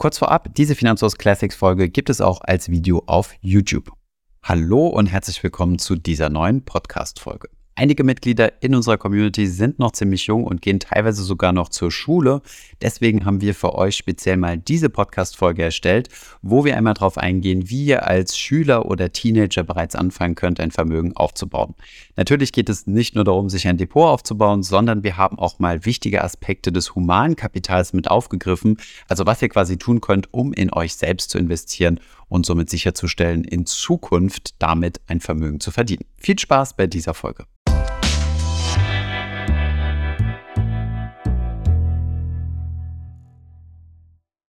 Kurz vorab, diese Finanzhaus Classics Folge gibt es auch als Video auf YouTube. Hallo und herzlich willkommen zu dieser neuen Podcast Folge. Einige Mitglieder in unserer Community sind noch ziemlich jung und gehen teilweise sogar noch zur Schule. Deswegen haben wir für euch speziell mal diese Podcast-Folge erstellt, wo wir einmal darauf eingehen, wie ihr als Schüler oder Teenager bereits anfangen könnt, ein Vermögen aufzubauen. Natürlich geht es nicht nur darum, sich ein Depot aufzubauen, sondern wir haben auch mal wichtige Aspekte des Humankapitals mit aufgegriffen. Also was ihr quasi tun könnt, um in euch selbst zu investieren und somit sicherzustellen, in Zukunft damit ein Vermögen zu verdienen. Viel Spaß bei dieser Folge.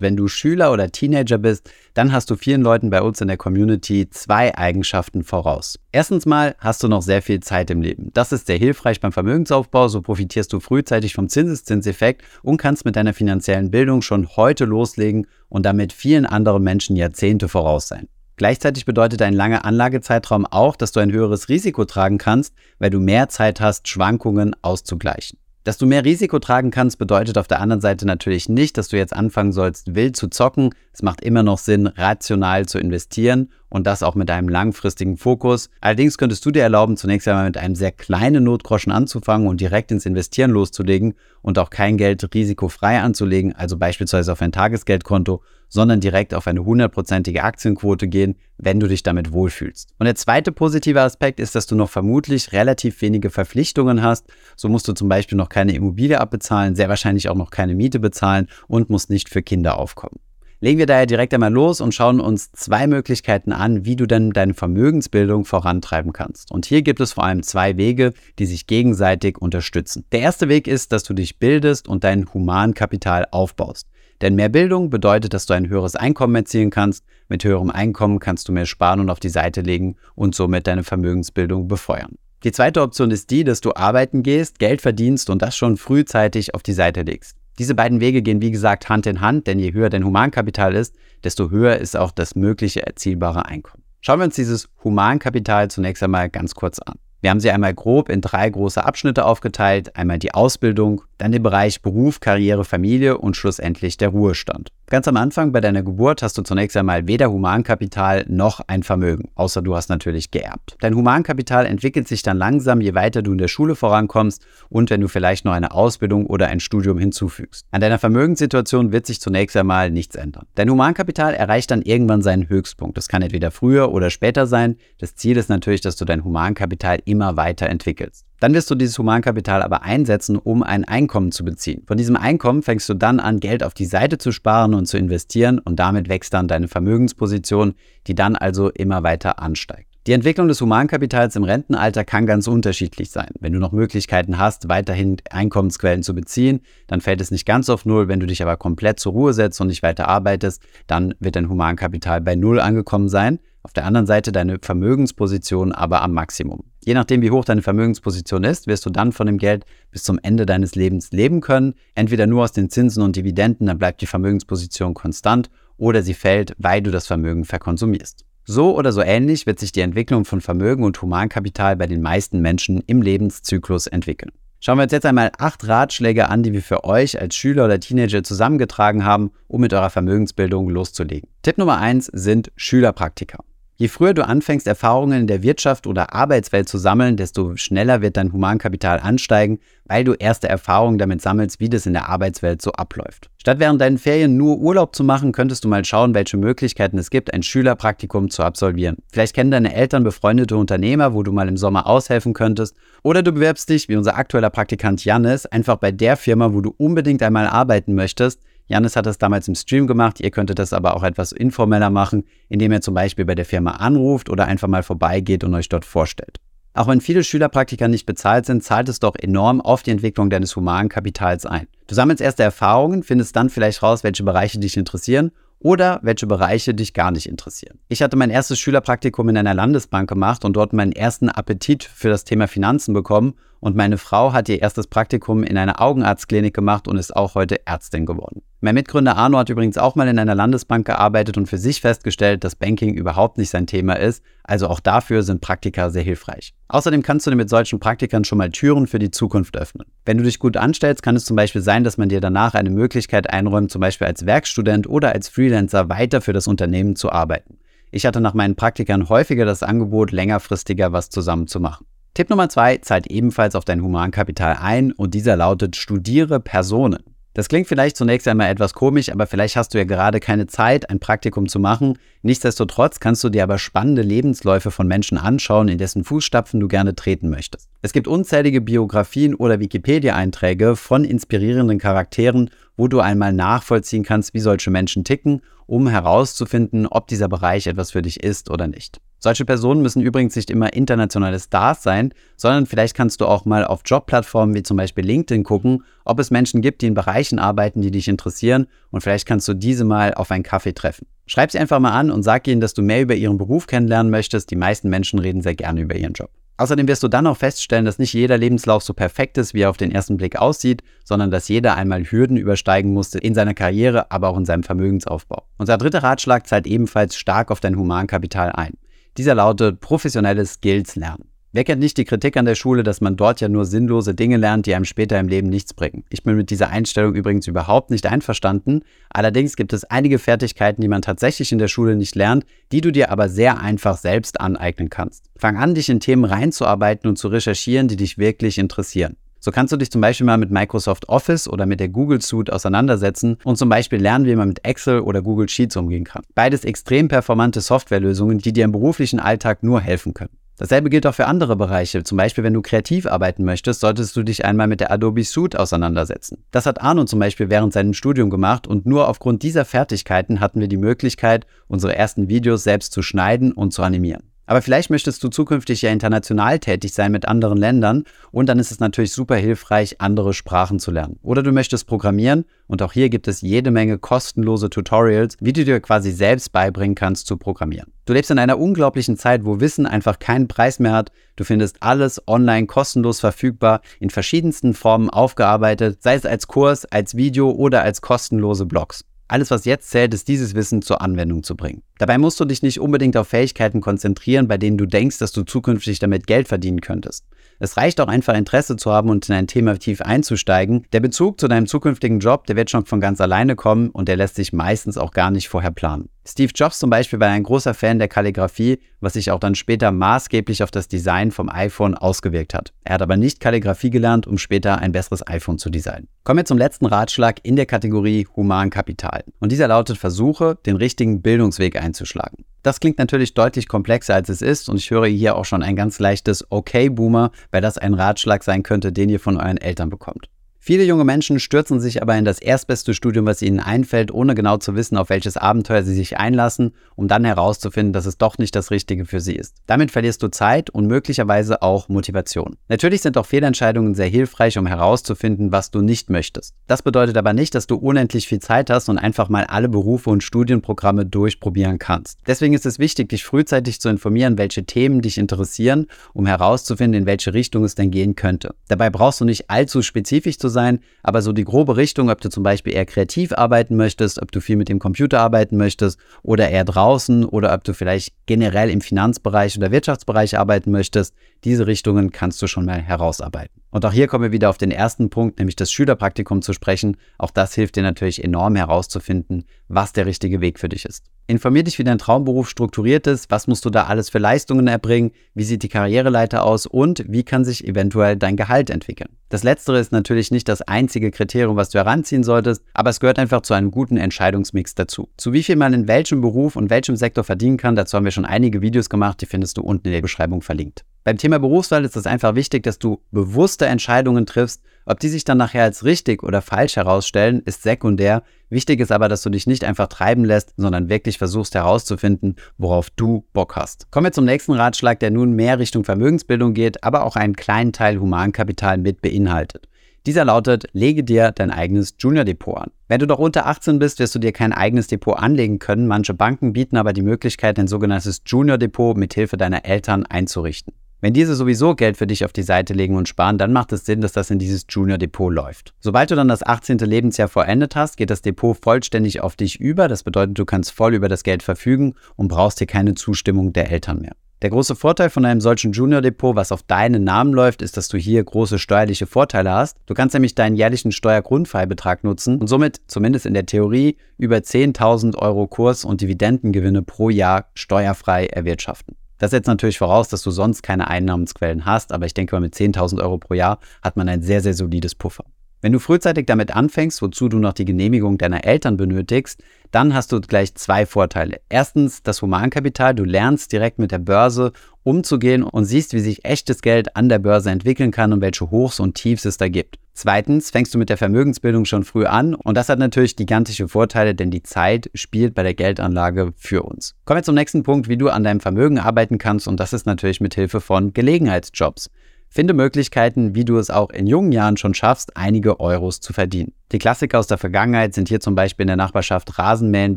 Wenn du Schüler oder Teenager bist, dann hast du vielen Leuten bei uns in der Community zwei Eigenschaften voraus. Erstens mal hast du noch sehr viel Zeit im Leben. Das ist sehr hilfreich beim Vermögensaufbau, so profitierst du frühzeitig vom Zinseszinseffekt und kannst mit deiner finanziellen Bildung schon heute loslegen und damit vielen anderen Menschen Jahrzehnte voraus sein. Gleichzeitig bedeutet ein langer Anlagezeitraum auch, dass du ein höheres Risiko tragen kannst, weil du mehr Zeit hast, Schwankungen auszugleichen. Dass du mehr Risiko tragen kannst, bedeutet auf der anderen Seite natürlich nicht, dass du jetzt anfangen sollst, wild zu zocken. Es macht immer noch Sinn, rational zu investieren und das auch mit einem langfristigen Fokus. Allerdings könntest du dir erlauben, zunächst einmal mit einem sehr kleinen Notgroschen anzufangen und direkt ins Investieren loszulegen und auch kein Geld risikofrei anzulegen, also beispielsweise auf ein Tagesgeldkonto, sondern direkt auf eine hundertprozentige Aktienquote gehen, wenn du dich damit wohlfühlst. Und der zweite positive Aspekt ist, dass du noch vermutlich relativ wenige Verpflichtungen hast. So musst du zum Beispiel noch keine Immobilie abbezahlen, sehr wahrscheinlich auch noch keine Miete bezahlen und musst nicht für Kinder aufkommen. Legen wir daher direkt einmal los und schauen uns zwei Möglichkeiten an, wie du denn deine Vermögensbildung vorantreiben kannst. Und hier gibt es vor allem zwei Wege, die sich gegenseitig unterstützen. Der erste Weg ist, dass du dich bildest und dein Humankapital aufbaust. Denn mehr Bildung bedeutet, dass du ein höheres Einkommen erzielen kannst. Mit höherem Einkommen kannst du mehr sparen und auf die Seite legen und somit deine Vermögensbildung befeuern. Die zweite Option ist die, dass du arbeiten gehst, Geld verdienst und das schon frühzeitig auf die Seite legst. Diese beiden Wege gehen wie gesagt Hand in Hand, denn je höher dein Humankapital ist, desto höher ist auch das mögliche erzielbare Einkommen. Schauen wir uns dieses Humankapital zunächst einmal ganz kurz an. Wir haben sie einmal grob in drei große Abschnitte aufgeteilt. Einmal die Ausbildung, dann den Bereich Beruf, Karriere, Familie und schlussendlich der Ruhestand. Ganz am Anfang bei deiner Geburt hast du zunächst einmal weder Humankapital noch ein Vermögen, außer du hast natürlich geerbt. Dein Humankapital entwickelt sich dann langsam, je weiter du in der Schule vorankommst und wenn du vielleicht noch eine Ausbildung oder ein Studium hinzufügst. An deiner Vermögenssituation wird sich zunächst einmal nichts ändern. Dein Humankapital erreicht dann irgendwann seinen Höchstpunkt. Das kann entweder früher oder später sein. Das Ziel ist natürlich, dass du dein Humankapital immer weiter entwickelst. Dann wirst du dieses Humankapital aber einsetzen, um ein Einkommen zu beziehen. Von diesem Einkommen fängst du dann an, Geld auf die Seite zu sparen und zu investieren und damit wächst dann deine Vermögensposition, die dann also immer weiter ansteigt. Die Entwicklung des Humankapitals im Rentenalter kann ganz unterschiedlich sein. Wenn du noch Möglichkeiten hast, weiterhin Einkommensquellen zu beziehen, dann fällt es nicht ganz auf Null. Wenn du dich aber komplett zur Ruhe setzt und nicht weiter arbeitest, dann wird dein Humankapital bei Null angekommen sein. Auf der anderen Seite deine Vermögensposition aber am Maximum. Je nachdem, wie hoch deine Vermögensposition ist, wirst du dann von dem Geld bis zum Ende deines Lebens leben können. Entweder nur aus den Zinsen und Dividenden, dann bleibt die Vermögensposition konstant, oder sie fällt, weil du das Vermögen verkonsumierst. So oder so ähnlich wird sich die Entwicklung von Vermögen und Humankapital bei den meisten Menschen im Lebenszyklus entwickeln. Schauen wir uns jetzt einmal acht Ratschläge an, die wir für euch als Schüler oder Teenager zusammengetragen haben, um mit eurer Vermögensbildung loszulegen. Tipp Nummer eins sind Schülerpraktika. Je früher du anfängst, Erfahrungen in der Wirtschaft oder Arbeitswelt zu sammeln, desto schneller wird dein Humankapital ansteigen, weil du erste Erfahrungen damit sammelst, wie das in der Arbeitswelt so abläuft. Statt während deinen Ferien nur Urlaub zu machen, könntest du mal schauen, welche Möglichkeiten es gibt, ein Schülerpraktikum zu absolvieren. Vielleicht kennen deine Eltern befreundete Unternehmer, wo du mal im Sommer aushelfen könntest. Oder du bewirbst dich, wie unser aktueller Praktikant Jannis, einfach bei der Firma, wo du unbedingt einmal arbeiten möchtest Janis hat das damals im Stream gemacht. Ihr könntet das aber auch etwas informeller machen, indem ihr zum Beispiel bei der Firma anruft oder einfach mal vorbeigeht und euch dort vorstellt. Auch wenn viele Schülerpraktika nicht bezahlt sind, zahlt es doch enorm auf die Entwicklung deines humanen Kapitals ein. Du sammelst erste Erfahrungen, findest dann vielleicht raus, welche Bereiche dich interessieren oder welche Bereiche dich gar nicht interessieren. Ich hatte mein erstes Schülerpraktikum in einer Landesbank gemacht und dort meinen ersten Appetit für das Thema Finanzen bekommen und meine Frau hat ihr erstes Praktikum in einer Augenarztklinik gemacht und ist auch heute Ärztin geworden. Mein Mitgründer Arno hat übrigens auch mal in einer Landesbank gearbeitet und für sich festgestellt, dass Banking überhaupt nicht sein Thema ist, also auch dafür sind Praktika sehr hilfreich. Außerdem kannst du dir mit solchen Praktikern schon mal Türen für die Zukunft öffnen. Wenn du dich gut anstellst, kann es zum Beispiel sein, dass man dir danach eine Möglichkeit einräumt, zum Beispiel als Werkstudent oder als Freelancer weiter für das Unternehmen zu arbeiten. Ich hatte nach meinen Praktikern häufiger das Angebot, längerfristiger was zusammen zu machen. Tipp Nummer zwei zahlt ebenfalls auf dein Humankapital ein und dieser lautet Studiere Personen. Das klingt vielleicht zunächst einmal etwas komisch, aber vielleicht hast du ja gerade keine Zeit, ein Praktikum zu machen. Nichtsdestotrotz kannst du dir aber spannende Lebensläufe von Menschen anschauen, in dessen Fußstapfen du gerne treten möchtest. Es gibt unzählige Biografien oder Wikipedia-Einträge von inspirierenden Charakteren, wo du einmal nachvollziehen kannst, wie solche Menschen ticken, um herauszufinden, ob dieser Bereich etwas für dich ist oder nicht. Solche Personen müssen übrigens nicht immer internationale Stars sein, sondern vielleicht kannst du auch mal auf Jobplattformen wie zum Beispiel LinkedIn gucken, ob es Menschen gibt, die in Bereichen arbeiten, die dich interessieren und vielleicht kannst du diese mal auf einen Kaffee treffen. Schreib sie einfach mal an und sag ihnen, dass du mehr über ihren Beruf kennenlernen möchtest. Die meisten Menschen reden sehr gerne über ihren Job. Außerdem wirst du dann auch feststellen, dass nicht jeder Lebenslauf so perfekt ist, wie er auf den ersten Blick aussieht, sondern dass jeder einmal Hürden übersteigen musste in seiner Karriere, aber auch in seinem Vermögensaufbau. Unser dritter Ratschlag zahlt ebenfalls stark auf dein Humankapital ein. Dieser lautet professionelle Skills lernen. Wer kennt nicht die Kritik an der Schule, dass man dort ja nur sinnlose Dinge lernt, die einem später im Leben nichts bringen? Ich bin mit dieser Einstellung übrigens überhaupt nicht einverstanden. Allerdings gibt es einige Fertigkeiten, die man tatsächlich in der Schule nicht lernt, die du dir aber sehr einfach selbst aneignen kannst. Fang an, dich in Themen reinzuarbeiten und zu recherchieren, die dich wirklich interessieren. So kannst du dich zum Beispiel mal mit Microsoft Office oder mit der Google Suite auseinandersetzen und zum Beispiel lernen, wie man mit Excel oder Google Sheets umgehen kann. Beides extrem performante Softwarelösungen, die dir im beruflichen Alltag nur helfen können. Dasselbe gilt auch für andere Bereiche. Zum Beispiel, wenn du kreativ arbeiten möchtest, solltest du dich einmal mit der Adobe Suite auseinandersetzen. Das hat Arno zum Beispiel während seinem Studium gemacht und nur aufgrund dieser Fertigkeiten hatten wir die Möglichkeit, unsere ersten Videos selbst zu schneiden und zu animieren. Aber vielleicht möchtest du zukünftig ja international tätig sein mit anderen Ländern und dann ist es natürlich super hilfreich, andere Sprachen zu lernen. Oder du möchtest programmieren und auch hier gibt es jede Menge kostenlose Tutorials, wie du dir quasi selbst beibringen kannst zu programmieren. Du lebst in einer unglaublichen Zeit, wo Wissen einfach keinen Preis mehr hat. Du findest alles online kostenlos verfügbar, in verschiedensten Formen aufgearbeitet, sei es als Kurs, als Video oder als kostenlose Blogs. Alles, was jetzt zählt, ist dieses Wissen zur Anwendung zu bringen. Dabei musst du dich nicht unbedingt auf Fähigkeiten konzentrieren, bei denen du denkst, dass du zukünftig damit Geld verdienen könntest. Es reicht auch einfach Interesse zu haben und in ein Thema tief einzusteigen. Der Bezug zu deinem zukünftigen Job, der wird schon von ganz alleine kommen und der lässt sich meistens auch gar nicht vorher planen. Steve Jobs zum Beispiel war ein großer Fan der Kalligraphie, was sich auch dann später maßgeblich auf das Design vom iPhone ausgewirkt hat. Er hat aber nicht Kalligraphie gelernt, um später ein besseres iPhone zu designen. Kommen wir zum letzten Ratschlag in der Kategorie Humankapital. Und dieser lautet Versuche, den richtigen Bildungsweg einzuschlagen. Das klingt natürlich deutlich komplexer als es ist und ich höre hier auch schon ein ganz leichtes Okay Boomer, weil das ein Ratschlag sein könnte, den ihr von euren Eltern bekommt. Viele junge Menschen stürzen sich aber in das erstbeste Studium, was ihnen einfällt, ohne genau zu wissen, auf welches Abenteuer sie sich einlassen, um dann herauszufinden, dass es doch nicht das Richtige für sie ist. Damit verlierst du Zeit und möglicherweise auch Motivation. Natürlich sind auch Fehlentscheidungen sehr hilfreich, um herauszufinden, was du nicht möchtest. Das bedeutet aber nicht, dass du unendlich viel Zeit hast und einfach mal alle Berufe und Studienprogramme durchprobieren kannst. Deswegen ist es wichtig, dich frühzeitig zu informieren, welche Themen dich interessieren, um herauszufinden, in welche Richtung es denn gehen könnte. Dabei brauchst du nicht allzu spezifisch zu sein, aber so die grobe Richtung, ob du zum Beispiel eher kreativ arbeiten möchtest, ob du viel mit dem Computer arbeiten möchtest oder eher draußen oder ob du vielleicht generell im Finanzbereich oder Wirtschaftsbereich arbeiten möchtest, diese Richtungen kannst du schon mal herausarbeiten. Und auch hier kommen wir wieder auf den ersten Punkt, nämlich das Schülerpraktikum zu sprechen. Auch das hilft dir natürlich enorm herauszufinden, was der richtige Weg für dich ist. Informier dich, wie dein Traumberuf strukturiert ist, was musst du da alles für Leistungen erbringen, wie sieht die Karriereleiter aus und wie kann sich eventuell dein Gehalt entwickeln. Das letztere ist natürlich nicht das einzige Kriterium, was du heranziehen solltest, aber es gehört einfach zu einem guten Entscheidungsmix dazu. Zu wie viel man in welchem Beruf und welchem Sektor verdienen kann, dazu haben wir schon einige Videos gemacht, die findest du unten in der Beschreibung verlinkt. Beim Thema Berufswahl ist es einfach wichtig, dass du bewusste Entscheidungen triffst. Ob die sich dann nachher als richtig oder falsch herausstellen, ist sekundär. Wichtig ist aber, dass du dich nicht einfach treiben lässt, sondern wirklich versuchst herauszufinden, worauf du Bock hast. Kommen wir zum nächsten Ratschlag, der nun mehr Richtung Vermögensbildung geht, aber auch einen kleinen Teil Humankapital mit beinhaltet. Dieser lautet, lege dir dein eigenes Junior-Depot an. Wenn du doch unter 18 bist, wirst du dir kein eigenes Depot anlegen können. Manche Banken bieten aber die Möglichkeit, ein sogenanntes Junior-Depot mit Hilfe deiner Eltern einzurichten. Wenn diese sowieso Geld für dich auf die Seite legen und sparen, dann macht es Sinn, dass das in dieses Junior Depot läuft. Sobald du dann das 18. Lebensjahr vollendet hast, geht das Depot vollständig auf dich über. Das bedeutet, du kannst voll über das Geld verfügen und brauchst hier keine Zustimmung der Eltern mehr. Der große Vorteil von einem solchen Junior Depot, was auf deinen Namen läuft, ist, dass du hier große steuerliche Vorteile hast. Du kannst nämlich deinen jährlichen Steuergrundfreibetrag nutzen und somit, zumindest in der Theorie, über 10.000 Euro Kurs- und Dividendengewinne pro Jahr steuerfrei erwirtschaften. Das setzt natürlich voraus, dass du sonst keine Einnahmensquellen hast, aber ich denke mal, mit 10.000 Euro pro Jahr hat man ein sehr, sehr solides Puffer. Wenn du frühzeitig damit anfängst, wozu du noch die Genehmigung deiner Eltern benötigst, dann hast du gleich zwei Vorteile. Erstens das Humankapital, du lernst direkt mit der Börse umzugehen und siehst, wie sich echtes Geld an der Börse entwickeln kann und welche Hochs und Tiefs es da gibt. Zweitens fängst du mit der Vermögensbildung schon früh an und das hat natürlich gigantische Vorteile, denn die Zeit spielt bei der Geldanlage für uns. Kommen wir zum nächsten Punkt, wie du an deinem Vermögen arbeiten kannst und das ist natürlich mit Hilfe von Gelegenheitsjobs. Finde Möglichkeiten, wie du es auch in jungen Jahren schon schaffst, einige Euros zu verdienen. Die Klassiker aus der Vergangenheit sind hier zum Beispiel in der Nachbarschaft Rasenmähen,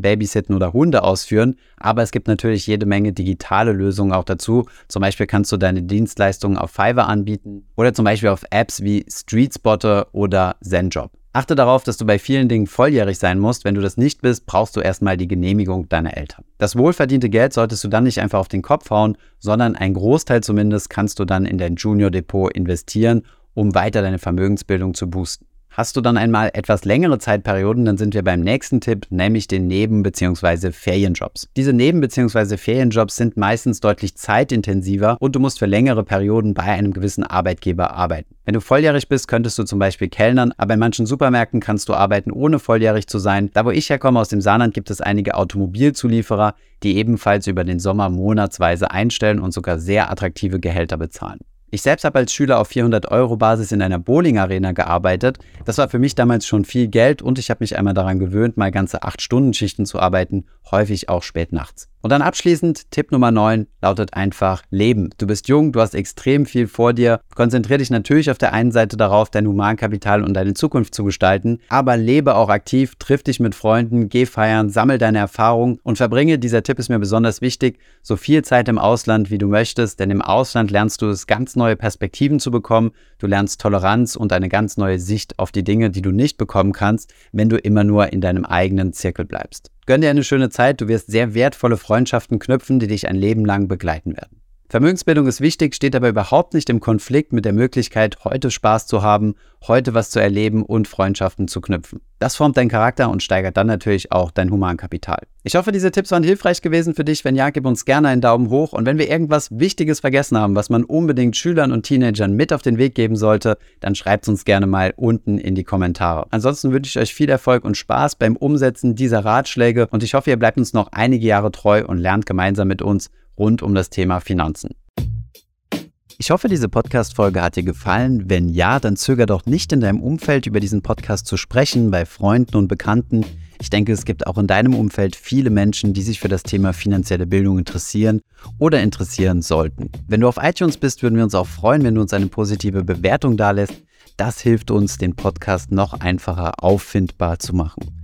Babysitten oder Hunde ausführen, aber es gibt natürlich jede Menge digitale Lösungen auch dazu. Zum Beispiel kannst du deine Dienstleistungen auf Fiverr anbieten oder zum Beispiel auf Apps wie StreetSpotter oder ZenJob. Achte darauf, dass du bei vielen Dingen volljährig sein musst. Wenn du das nicht bist, brauchst du erstmal die Genehmigung deiner Eltern. Das wohlverdiente Geld solltest du dann nicht einfach auf den Kopf hauen, sondern ein Großteil zumindest kannst du dann in dein Junior Depot investieren, um weiter deine Vermögensbildung zu boosten. Hast du dann einmal etwas längere Zeitperioden, dann sind wir beim nächsten Tipp, nämlich den Neben- bzw. Ferienjobs. Diese Neben- bzw. Ferienjobs sind meistens deutlich zeitintensiver und du musst für längere Perioden bei einem gewissen Arbeitgeber arbeiten. Wenn du volljährig bist, könntest du zum Beispiel kellnern, aber in manchen Supermärkten kannst du arbeiten, ohne volljährig zu sein. Da wo ich herkomme, aus dem Saarland, gibt es einige Automobilzulieferer, die ebenfalls über den Sommer monatsweise einstellen und sogar sehr attraktive Gehälter bezahlen. Ich selbst habe als Schüler auf 400 Euro Basis in einer Bowling-Arena gearbeitet. Das war für mich damals schon viel Geld und ich habe mich einmal daran gewöhnt, mal ganze 8-Stunden-Schichten zu arbeiten, häufig auch spät nachts. Und dann abschließend, Tipp Nummer 9 lautet einfach Leben. Du bist jung, du hast extrem viel vor dir. Konzentriere dich natürlich auf der einen Seite darauf, dein Humankapital und deine Zukunft zu gestalten, aber lebe auch aktiv, triff dich mit Freunden, geh feiern, sammel deine Erfahrungen und verbringe, dieser Tipp ist mir besonders wichtig, so viel Zeit im Ausland, wie du möchtest, denn im Ausland lernst du es, ganz neue Perspektiven zu bekommen. Du lernst Toleranz und eine ganz neue Sicht auf die Dinge, die du nicht bekommen kannst, wenn du immer nur in deinem eigenen Zirkel bleibst. Gönn dir eine schöne Zeit, du wirst sehr wertvolle Freundschaften knüpfen, die dich ein Leben lang begleiten werden. Vermögensbildung ist wichtig, steht aber überhaupt nicht im Konflikt mit der Möglichkeit, heute Spaß zu haben, heute was zu erleben und Freundschaften zu knüpfen. Das formt deinen Charakter und steigert dann natürlich auch dein Humankapital. Ich hoffe, diese Tipps waren hilfreich gewesen für dich. Wenn ja, gib uns gerne einen Daumen hoch. Und wenn wir irgendwas Wichtiges vergessen haben, was man unbedingt Schülern und Teenagern mit auf den Weg geben sollte, dann schreibt es uns gerne mal unten in die Kommentare. Ansonsten wünsche ich euch viel Erfolg und Spaß beim Umsetzen dieser Ratschläge und ich hoffe, ihr bleibt uns noch einige Jahre treu und lernt gemeinsam mit uns rund um das Thema Finanzen. Ich hoffe, diese Podcast-Folge hat dir gefallen. Wenn ja, dann zöger doch nicht in deinem Umfeld über diesen Podcast zu sprechen, bei Freunden und Bekannten. Ich denke, es gibt auch in deinem Umfeld viele Menschen, die sich für das Thema finanzielle Bildung interessieren oder interessieren sollten. Wenn du auf iTunes bist, würden wir uns auch freuen, wenn du uns eine positive Bewertung dalässt. Das hilft uns, den Podcast noch einfacher auffindbar zu machen.